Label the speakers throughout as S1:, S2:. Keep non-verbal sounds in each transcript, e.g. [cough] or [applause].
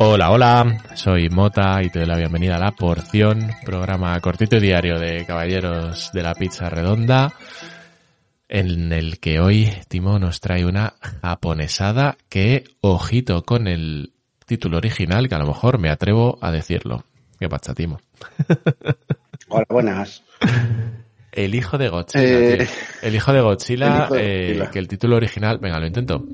S1: Hola, hola, soy Mota y te doy la bienvenida a La Porción, programa cortito y diario de Caballeros de la Pizza Redonda, en el que hoy Timo nos trae una japonesada que, ojito con el título original, que a lo mejor me atrevo a decirlo. ¿Qué pasa, Timo?
S2: Hola, buenas.
S1: El hijo de Godzilla,
S2: Eh,
S1: tío. El hijo de Godzilla,
S2: el hijo de
S1: eh,
S2: Godzilla.
S1: que el título original... Venga, lo intento.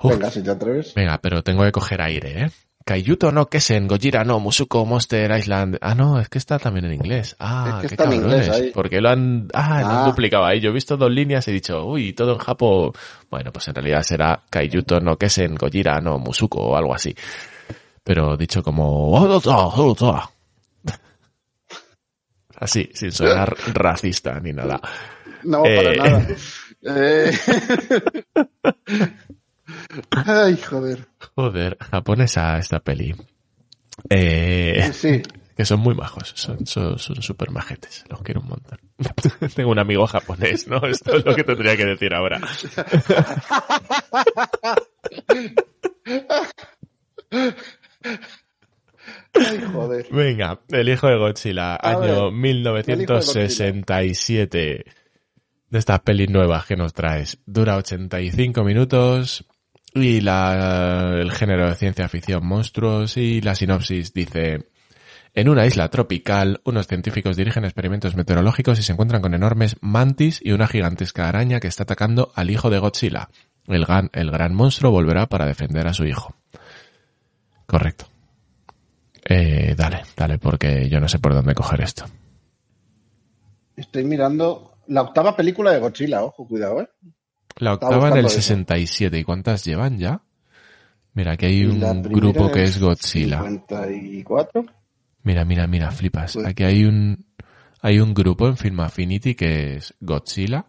S1: Uf,
S2: Venga, si te atreves.
S1: Venga, pero tengo que coger aire, ¿eh? Kaiyuto no Kesen, Gojira no, Musuko, Monster Island. Ah, no, es que está también en inglés. Ah,
S2: Es que
S1: qué
S2: está en
S1: cabrones.
S2: inglés ahí.
S1: Porque lo han, ah, lo han
S2: Ah.
S1: duplicado ahí. Yo he visto dos líneas y he dicho, uy, todo en Japón. Bueno, pues en realidad será Kaiyuto no Kesen, Gojira no, Musuko o algo así. Pero dicho como, así, sin sonar racista ni nada.
S2: No,
S1: Eh.
S2: para nada. Eh, [laughs] Ay, joder.
S1: Joder, japonesa esta peli. Eh,
S2: Sí,
S1: que son muy majos, son son son súper majetes, los quiero un montón. [laughs] Tengo un amigo japonés, ¿no? Esto es lo que tendría que decir ahora. [laughs]
S2: ay, joder.
S1: Venga, el hijo de Godzilla,
S2: A
S1: año
S2: ver,
S1: 1967. De estas pelis nuevas que nos traes. Dura 85 minutos y la, el género de ciencia ficción monstruos y la sinopsis dice... En una isla tropical, unos científicos dirigen experimentos meteorológicos y se encuentran con enormes mantis y una gigantesca araña que está atacando al hijo de Godzilla. El gran, el gran monstruo volverá para defender a su hijo. Correcto. Eh, dale, dale, porque yo no sé por dónde coger esto.
S2: Estoy mirando la octava película de Godzilla, ojo, cuidado, ¿eh?
S1: La octava en el
S2: buscando eso.
S1: 67. ¿Y cuántas llevan ya? Mira, aquí hay un grupo que es Godzilla.
S2: 54.
S1: Mira, mira, mira, flipas.
S2: Pues-
S1: Aquí hay un hay un grupo en Film Affinity que es Godzilla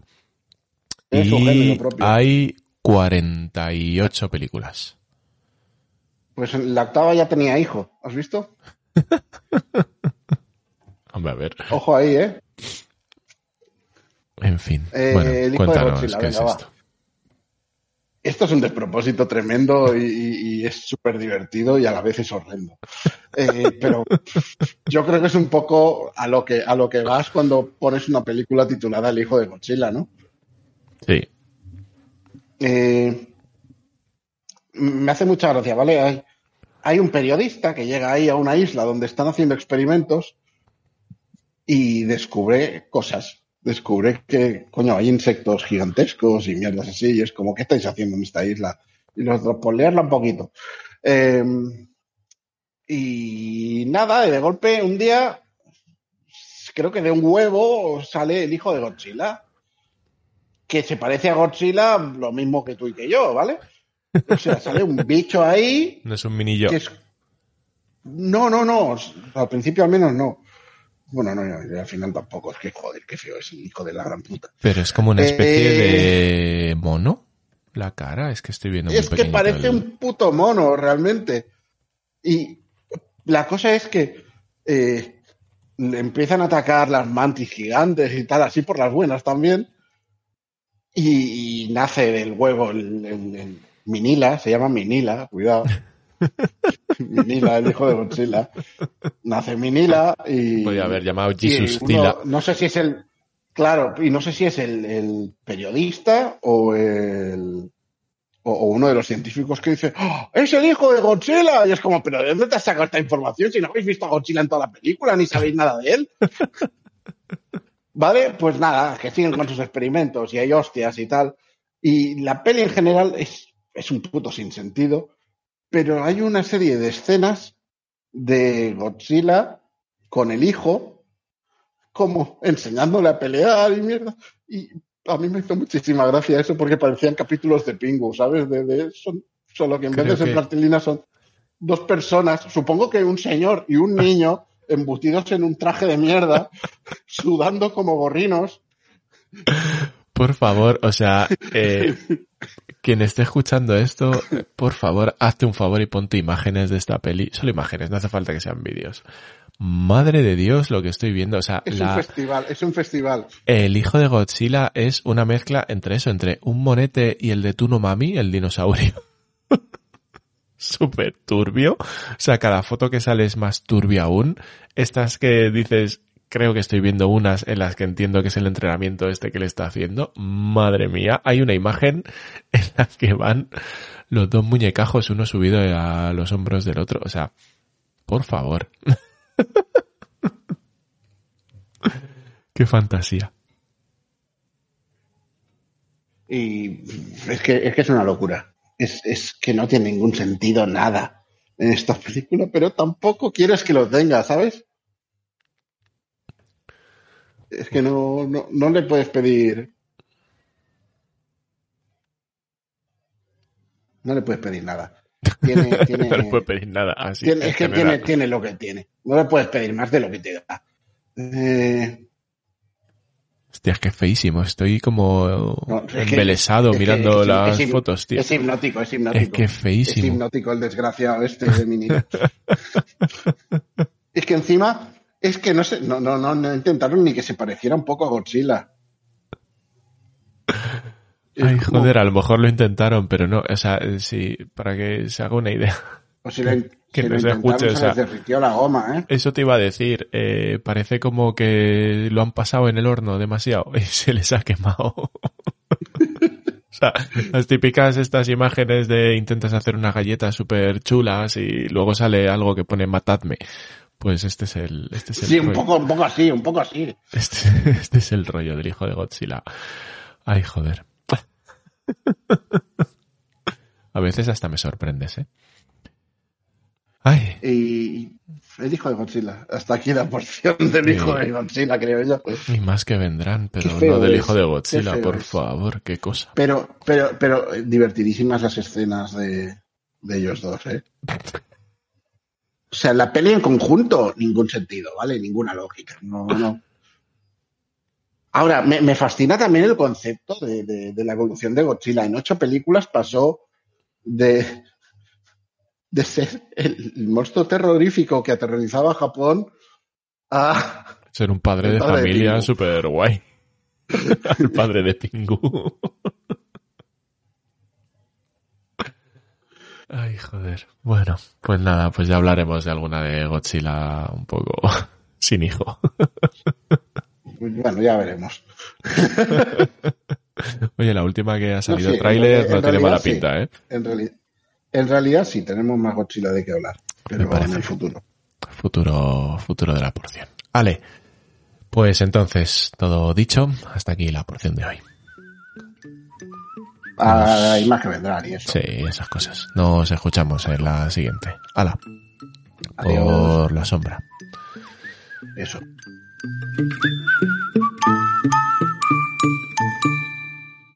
S2: Es
S1: y hay 48 películas.
S2: Pues la octava ya tenía hijo, ¿has visto? [laughs]
S1: Hombre, a ver.
S2: Ojo ahí, ¿eh?
S1: En fin.
S2: Eh,
S1: bueno,
S2: el hijo de
S1: cuéntanos
S2: Godzilla,
S1: qué es
S2: venga, va.
S1: esto.
S2: Esto es un despropósito tremendo y es súper divertido y a la vez es horrendo. Eh, [laughs] pero yo creo que es un poco a lo que a lo que vas cuando pones una película titulada El hijo de Godzilla, ¿no?
S1: Sí.
S2: Eh, me hace mucha gracia, ¿vale? Hay, un periodista que llega ahí a una isla donde están haciendo experimentos y descubre cosas. Descubre que, coño, hay insectos gigantescos y mierdas así. Y es como, ¿qué estáis haciendo en esta isla? Y los por leerla un poquito. Eh, y nada, de golpe, un día, creo que de un huevo sale el hijo de Godzilla que se parece a Godzilla lo mismo que tú y que yo, ¿vale? O sea, sale un bicho ahí
S1: No es un minillo.
S2: es... No, no, no. Al principio al menos no. Bueno, no, no, al final tampoco. Es que, joder, qué feo es el hijo de la gran puta.
S1: Pero es como una especie
S2: Eh,
S1: de mono. La cara, es que estoy viendo muy
S2: Es que parece
S1: el-
S2: un puto mono, realmente. Y la cosa es que eh, le empiezan a atacar las mantis gigantes y tal, así por las buenas también. Y, y nace del huevo el, el- el Minila, se llama Minila, cuidado. [laughs] Minila, el hijo de Godzilla. Nace Minila y.
S1: Podría haber llamado Jesus
S2: uno-. No sé si es el. Claro, y no sé si es el, el periodista o el. O, o uno de los científicos que dice, ¡Oh, ¡Es el hijo de Godzilla! Y es como, ¿pero de dónde te has sacado esta información si no habéis visto a Godzilla en toda la película ni sabéis nada de él? Vale, pues nada, que siguen con sus experimentos y hay hostias y tal. Y la peli en general es, es un puto sinsentido, pero hay una serie de escenas de Godzilla con el hijo como enseñándole a pelear y mierda. Y a mí me hizo muchísima gracia eso porque parecían capítulos de Pingu, ¿sabes? De, de son, solo que en vez de ser
S1: que-
S2: son dos personas, supongo que un señor y un niño embutidos en un traje de mierda, [laughs] sudando como gorrinos.
S1: Por favor, o sea, eh, [laughs] quien esté escuchando esto, por favor, hazte un favor y ponte imágenes de esta peli. Solo imágenes, no hace falta que sean vídeos. Madre de Dios, lo que estoy viendo. O sea,
S2: Es
S1: la,
S2: un festival, es un festival.
S1: el hijo de Godzilla es una mezcla entre eso, entre un monete y el de Tuno Mami, el dinosaurio. [laughs] Súper turbio. O sea, cada foto que sale es más turbia aún. Estas que dices, creo que estoy viendo unas en las que entiendo que es el entrenamiento este que le está haciendo. Madre mía, hay una imagen [laughs] en la que van los dos muñecajos, uno subido a los hombros del otro. O sea, por favor. [laughs] Qué fantasía.
S2: Y es que es, que es una locura. Es, es que no tiene ningún sentido nada en esta película, pero tampoco quieres que lo tenga, ¿sabes? Es que no, no, no le puedes pedir. No le puedes pedir nada. Tiene, [laughs] tiene,
S1: no le puedo pedir nada así.
S2: tiene-
S1: en
S2: es que tiene, tiene lo que tiene. No le puedes pedir más de lo que te da. Eh,
S1: Hostia, es que feísimo. Estoy como
S2: No, es
S1: embelesado
S2: es que
S1: mirando
S2: es-
S1: las
S2: es
S1: fotos, tío.
S2: Es hipnótico, es hipnótico.
S1: Es que
S2: Es
S1: feísimo.
S2: hipnótico el desgraciado este de Minino. [laughs] es que encima, es que no sé, no, no, no, no intentaron ni que se pareciera un poco a Godzilla. [laughs]
S1: Ay,
S2: como-
S1: joder, a lo mejor lo intentaron, pero no, o sea, eh, sí, para que se haga una idea.
S2: o si lo, [laughs]
S1: que
S2: si
S1: no se escuche, o sea-
S2: derritió la goma, ¿eh?
S1: Eso te iba a decir, eh, parece como que lo han pasado en el horno demasiado [laughs] y se les ha quemado. o sea, las típicas estas imágenes de intentas hacer unas galletas súper chulas y luego sale algo que pone matadme. Pues este es el, este es el
S2: Sí, un
S1: rollo.
S2: poco, un poco así, un poco así.
S1: Este, [laughs] este es el rollo del hijo de Godzilla. Ay, joder. A veces hasta me sorprendes, ¿eh? Ay,
S2: Y el hijo de Godzilla. Hasta aquí la porción del
S1: Sí.
S2: hijo de Godzilla, creo yo.
S1: y más que vendrán, pero no del
S2: es,
S1: hijo de Godzilla, por
S2: es.
S1: favor, qué cosa.
S2: Pero, pero, pero divertidísimas las escenas de, de ellos dos, ¿eh? O sea, la peli en conjunto, ningún sentido, ¿vale? Ninguna lógica. No, no. Ahora, me, me fascina también el concepto de, de- de la evolución de Godzilla. En ocho películas pasó de, de ser el, el monstruo terrorífico que aterrorizaba a Japón a
S1: Ser un padre de
S2: padre
S1: familia súper guay. [laughs] el padre de Pingu. Ay, joder. Bueno, pues nada, pues ya hablaremos de alguna de Godzilla un poco [laughs] sin hijo.
S2: Bueno, ya veremos. [laughs]
S1: Oye, la última que ha salido
S2: sí,
S1: el tráiler no tiene mala
S2: sí.
S1: pinta, ¿eh?
S2: En, reali- en realidad sí, tenemos más Godzilla de qué hablar, pero
S1: parece.
S2: en el futuro.
S1: Futuro, futuro de la porción. Vale. Pues entonces, todo dicho, hasta aquí la porción de hoy.
S2: Hay más que vendrán y eso.
S1: Sí, esas cosas. Nos escuchamos en la siguiente. Hala. Por la sombra.
S2: Eso.